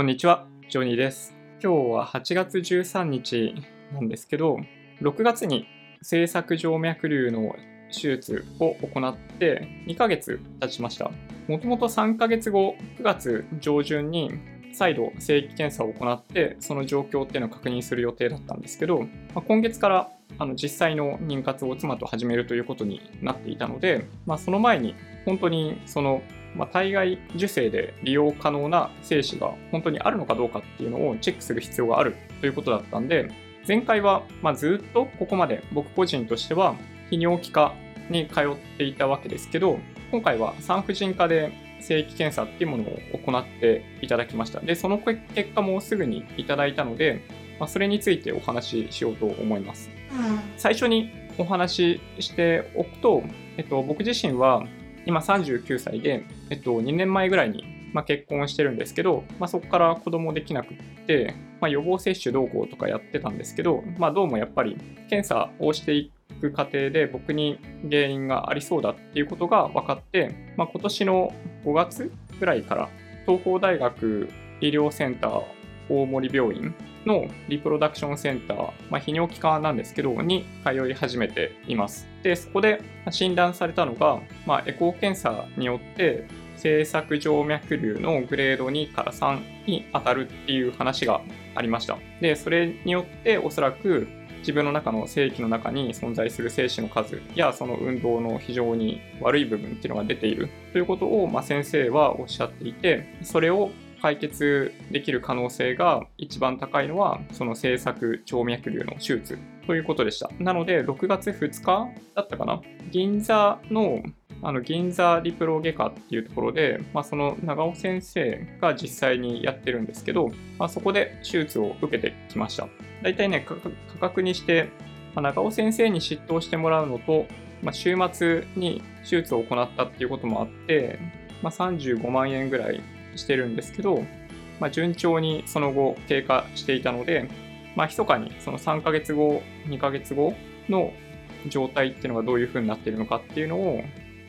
こんにちは、ジョニーです。今日は8月13日なんですけど、6月に制作静脈瘤の手術を行って2ヶ月経ちました。もともと3ヶ月後、9月上旬に再度正規検査を行って、その状況っていうのを確認する予定だったんですけど、まあ今月からあの実際の妊活を妻と始めるということになっていたので、まあ、その前に本当にそのまあ、体外受精で利用可能な精子が本当にあるのかどうかっていうのをチェックする必要があるということだったんで、前回はまあずっとここまで僕個人としては泌尿器科に通っていたわけですけど、今回は産婦人科で正規検査っていうものを行っていただきました。で、その結果もすぐにいただいたので、まあ、それについてお話ししようと思います。最初にお話ししておくと、えっと、僕自身は今39歳で、えっと、2年前ぐらいに、まあ、結婚してるんですけど、まあ、そこから子供できなくって、まあ、予防接種どうこうとかやってたんですけど、まあ、どうもやっぱり検査をしていく過程で僕に原因がありそうだっていうことが分かって、まあ、今年の5月ぐらいから東邦大学医療センター大森病院のリプロダクションセンター、まあ、泌尿器科なんですけど、に通い始めています。で、そこで診断されたのが、まあ、エコー検査によって、制作静脈瘤のグレード2から3に当たるっていう話がありました。で、それによっておそらく自分の中の精液の中に存在する精子の数やその運動の非常に悪い部分っていうのが出ているということを、ま、先生はおっしゃっていて、それを解決できる可能性が一番高いのは、その制作静脈瘤の手術ということでした。なので、6月2日だったかな？銀座のあの銀座リプロ外科っていうところで、まあ、その長尾先生が実際にやってるんですけど、まあ、そこで手術を受けてきました。大体ね、価格にして、まあ、長尾先生に執刀してもらうのと、まあ、週末に手術を行ったっていうこともあって、まあ、35万円ぐらいしてるんですけど、まあ、順調にその後経過していたので、まあ、密かにその3ヶ月後、2ヶ月後の状態っていうのがどういう風になってるのかっていうのを、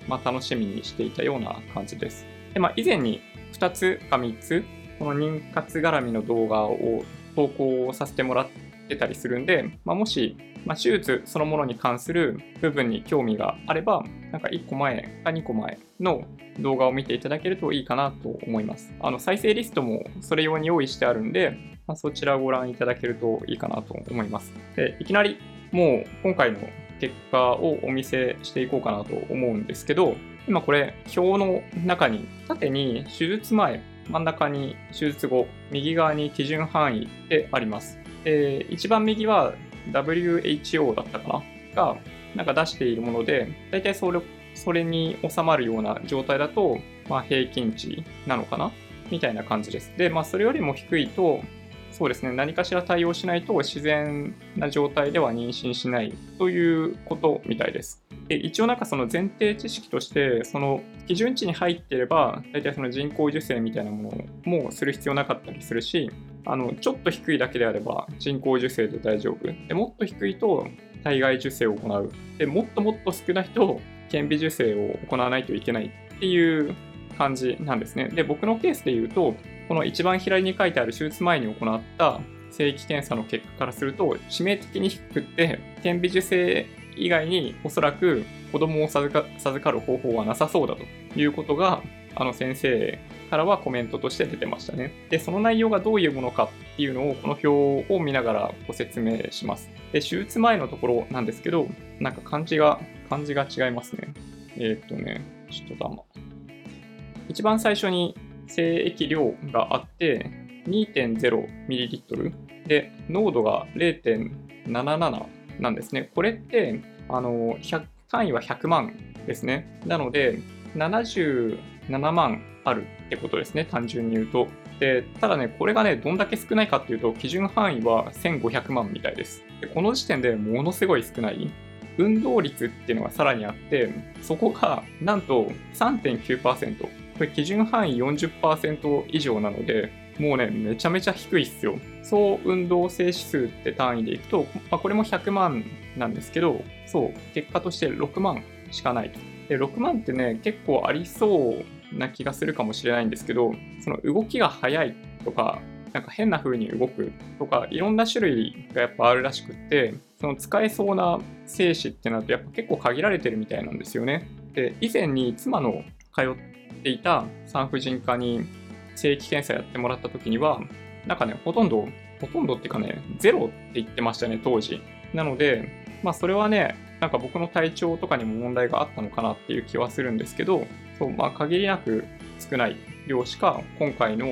まあ、楽しみにしていたような感じです。で、まあ、以前に2つか3つ、この妊活絡みの動画を投稿させてもらってたりするんで、まあ、もし、まあ、手術そのものに関する部分に興味があれば、なんか1個前か2個前の動画を見ていただけるといいかなと思います。あの再生リストもそれ用に用意してあるんで、まあ、そちらをご覧いただけるといいかなと思います。でいきなりもう今回の結果をお見せしていこうかなと思うんですけど、今これ表の中に縦に手術前、真ん中に手術後、右側に基準範囲であります。で一番右は WHO だったかな？がなんか出しているもので、大体それそれに収まるような状態だと、まあ、平均値なのかな？みたいな感じです。で、まあ、それよりも低いと、そうですね、何かしら対応しないと自然な状態では妊娠しないということみたいです。で一応なんかその前提知識として、その基準値に入っていれば、大体その人工授精みたいなものもする必要なかったりするし、あのちょっと低いだけであれば人工授精で大丈夫。でもっと低いと体外受精を行う。でもっともっと少ないと顕微授精を行わないといけないっていう感じなんですね。で、僕のケースで言うと、この一番左に書いてある手術前に行った正規検査の結果からすると、致命的に低くって、顕微授精以外におそらく子供を授か授かる方法はなさそうだということが、あの先生からはコメントとして出てましたね。で、その内容がどういうものかっていうのをこの表を見ながらご説明します。で、手術前のところなんですけど、なんか漢字が、漢字が違いますね。えーっとね、ちょっとだま。一番最初に精液量があって、2.0ml で、濃度が0.77なんですね。これって、あの、100単位は100万ですね。なので、7万あるってことですね、単純に言うと。で、ただね、これがね、どんだけ少ないかっていうと、基準範囲は1500万みたいです。でこの時点でものすごい少ない。運動率っていうのがさらにあって、そこがなんと3.9%。これ基準範囲40%以上なので、もうね、めちゃめちゃ低いっすよ。総運動性指数って単位でいくと、まあ、これも100万なんですけど、そう、結果として6万しかないと。で、6万ってね、結構ありそうな気がするかもしれないんですけど、その動きが速いとか、なんか変な風に動くとか、いろんな種類がやっぱあるらしくって、その使えそうな精子ってなるとやっぱ結構限られてるみたいなんですよね。で、以前に妻の通っていた産婦人科に正規検査やってもらった時には、なんかね、ほとんど、ほとんどっていうかね、ゼロって言ってましたね、当時。なので、まあそれはね、なんか僕の体調とかにも問題があったのかなっていう気はするんですけど、そう、まあ限りなく少ない量しか今回の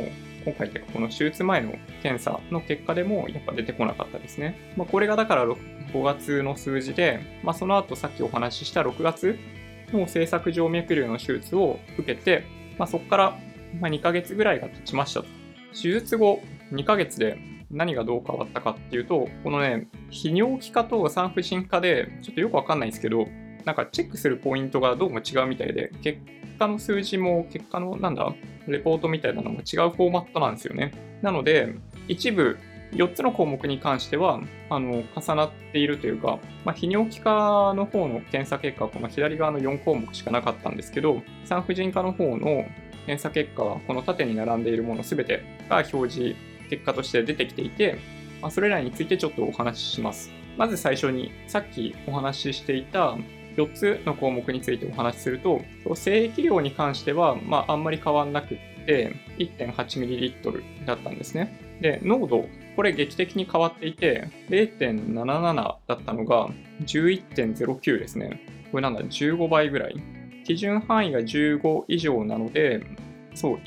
今回ってこの手術前の検査の結果でもやっぱ出てこなかったですね。まあ、これがだから5月の数字で、まあ、その後さっきお話しした6月の制作静脈瘤の手術を受けて、まあ、そこから2ヶ月ぐらいが経ちました。手術後2ヶ月で何がどう変わったかっていうと、このね、泌尿器科と産婦人科で、ちょっとよくわかんないんですけど、なんかチェックするポイントがどうも違うみたいで、結果の数字も、結果の、なんだ、レポートみたいなのも違うフォーマットなんですよね。なので、一部、4つの項目に関しては、あの、重なっているというか、まあ、泌尿器科の方の検査結果はこの左側の4項目しかなかったんですけど、産婦人科の方の検査結果はこの縦に並んでいるもの全てが表示結果として出てきていて、まあ、それらについてちょっとお話しします。まず最初に、さっきお話ししていた4つの項目についてお話しすると、精液量に関しては、まあ、あんまり変わんなくって、1.8ml だったんですね。で、濃度、これ劇的に変わっていて、0.77だったのが11.09ですね。これなんだ、15倍ぐらい。基準範囲が15以上なので、そう、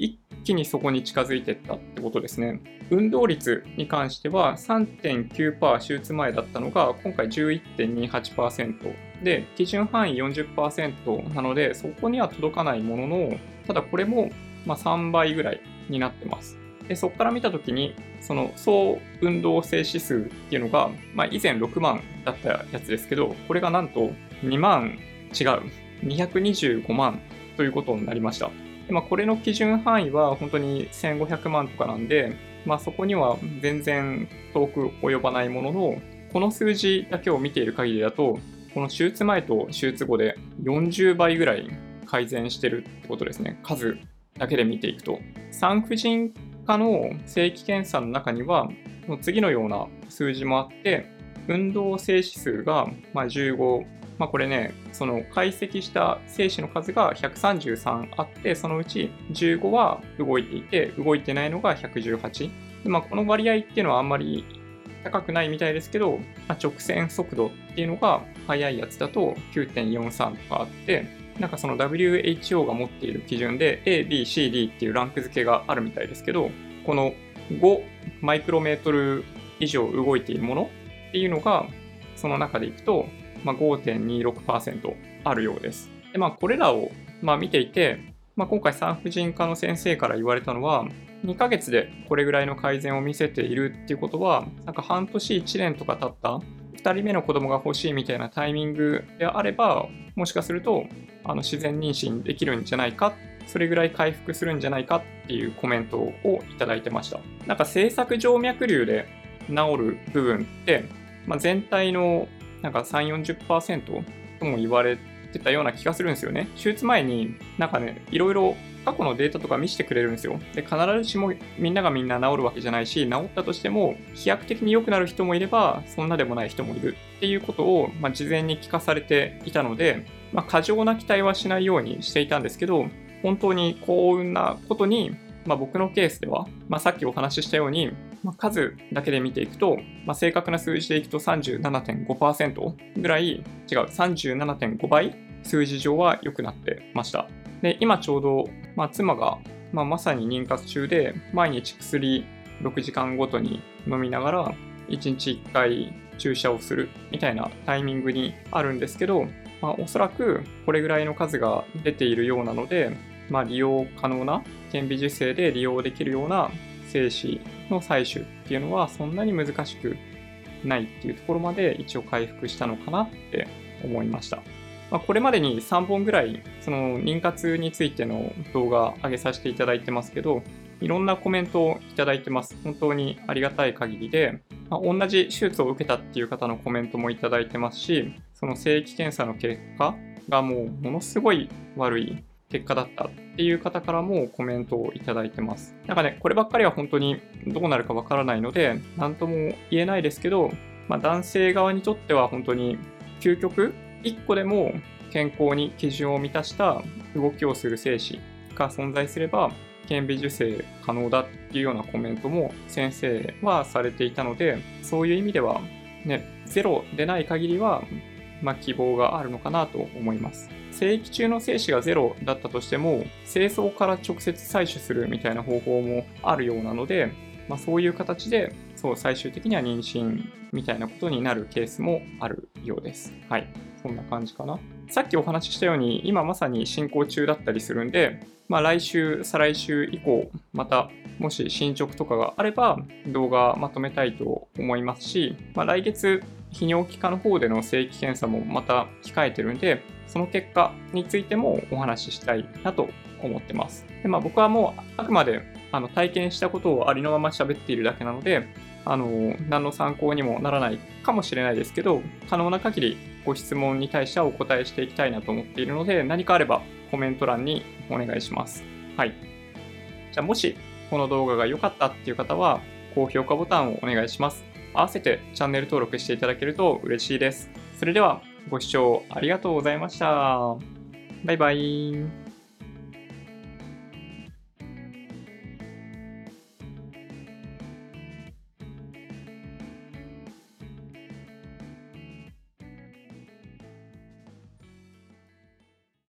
気にそこに近づいていったってことですね。運動率に関しては3.9%手術前だったのが今回11.28%で基準範囲40%なのでそこには届かないもののただこれもま3倍ぐらいになってます。でそこから見たときにその総運動性指数っていうのが、まあ、以前6万だったやつですけどこれがなんと2万違う225万ということになりました。まあ、これの基準範囲は本当に1500万とかなんで、まあ、そこには全然遠く及ばないものの、この数字だけを見ている限りだと、この手術前と手術後で40倍ぐらい改善してるってことですね。数だけで見ていくと。産婦人科の正規検査の中には、次のような数字もあって、運動性指数が15まあ、これね、その解析した精子の数が133あって、そのうち15は動いていて、動いてないのが118。でまあ、この割合っていうのはあんまり高くないみたいですけど、まあ、直線速度っていうのが速いやつだと9.43とかあって、なんかその WHO が持っている基準で A, B, C, D っていうランク付けがあるみたいですけど、この5マイクロメートル以上動いているものっていうのが、その中でいくと、まあ、5.26%あるようです。で、まあ、これらを、まあ、見ていて、まあ、今回産婦人科の先生から言われたのは、2ヶ月でこれぐらいの改善を見せているっていうことは、なんか半年1年とか経った2人目の子供が欲しいみたいなタイミングであれば、もしかするとあの自然妊娠できるんじゃないか、それぐらい回復するんじゃないかっていうコメントをいただいてました。なんか制作静脈瘤で治る部分って、まあ、全体のなんか3、40%とも言われてたような気がするんですよね。手術前になんかね、いろいろ過去のデータとか見せてくれるんですよ。で、必ずしもみんながみんな治るわけじゃないし、治ったとしても飛躍的に良くなる人もいれば、そんなでもない人もいるっていうことを、まあ、事前に聞かされていたので、まあ、過剰な期待はしないようにしていたんですけど、本当に幸運なことに、まあ、僕のケースでは、まあ、さっきお話ししたように、まあ、数だけで見ていくと、まあ、正確な数字でいくと37.5%ぐらい、違う、37.5倍数字上は良くなってました。で、今ちょうど、まあ、妻が、まあ、まさに妊活中で、毎日薬6時間ごとに飲みながら、1日1回注射をするみたいなタイミングにあるんですけど、まあ、おそらくこれぐらいの数が出ているようなので、まあ、利用可能な顕微授精で利用できるような精子の採取っていうのはそんなに難しくないっていうところまで一応回復したのかなって思いました。まあ、これまでに3本ぐらいその妊活についての動画上げさせていただいてますけど、いろんなコメントをいただいてます。本当にありがたい限りで、まあ、同じ手術を受けたっていう方のコメントもいただいてますし、その正規検査の結果がもうものすごい悪い結果だったっていう方からもコメントをいただいてます。なんかね、こればっかりは本当にどうなるかわからないので、何とも言えないですけど、まあ、男性側にとっては本当に究極1個でも健康に基準を満たした動きをする精子が存在すれば顕微授精可能だっていうようなコメントも先生はされていたのでそういう意味ではねゼロでない限りは、まあ、希望があるのかなと思います。生育中の精子がゼロだったとしても精巣から直接採取するみたいな方法もあるようなので、まあ、そういう形でそう最終的には妊娠みたいなことになるケースもあるようです。はい。そんな感じかな。さっきお話ししたように、今まさに進行中だったりするんで、まあ、来週、再来週以降、またもし進捗とかがあれば動画まとめたいと思いますし、まあ、来月、泌尿器科の方での正規検査もまた控えてるんで、その結果についてもお話ししたいなと思ってます。でまあ、僕はもうあくまであの体験したことをありのまま喋っているだけなので、あの何の参考にもならないかもしれないですけど、可能な限りご質問に対してはお答えしていきたいなと思っているので、何かあればコメント欄にお願いします。はい。じゃあもしこの動画が良かったっていう方は、高評価ボタンをお願いします。合わせてチャンネル登録していただけると嬉しいです。それではご視聴ありがとうございました。バイバイ。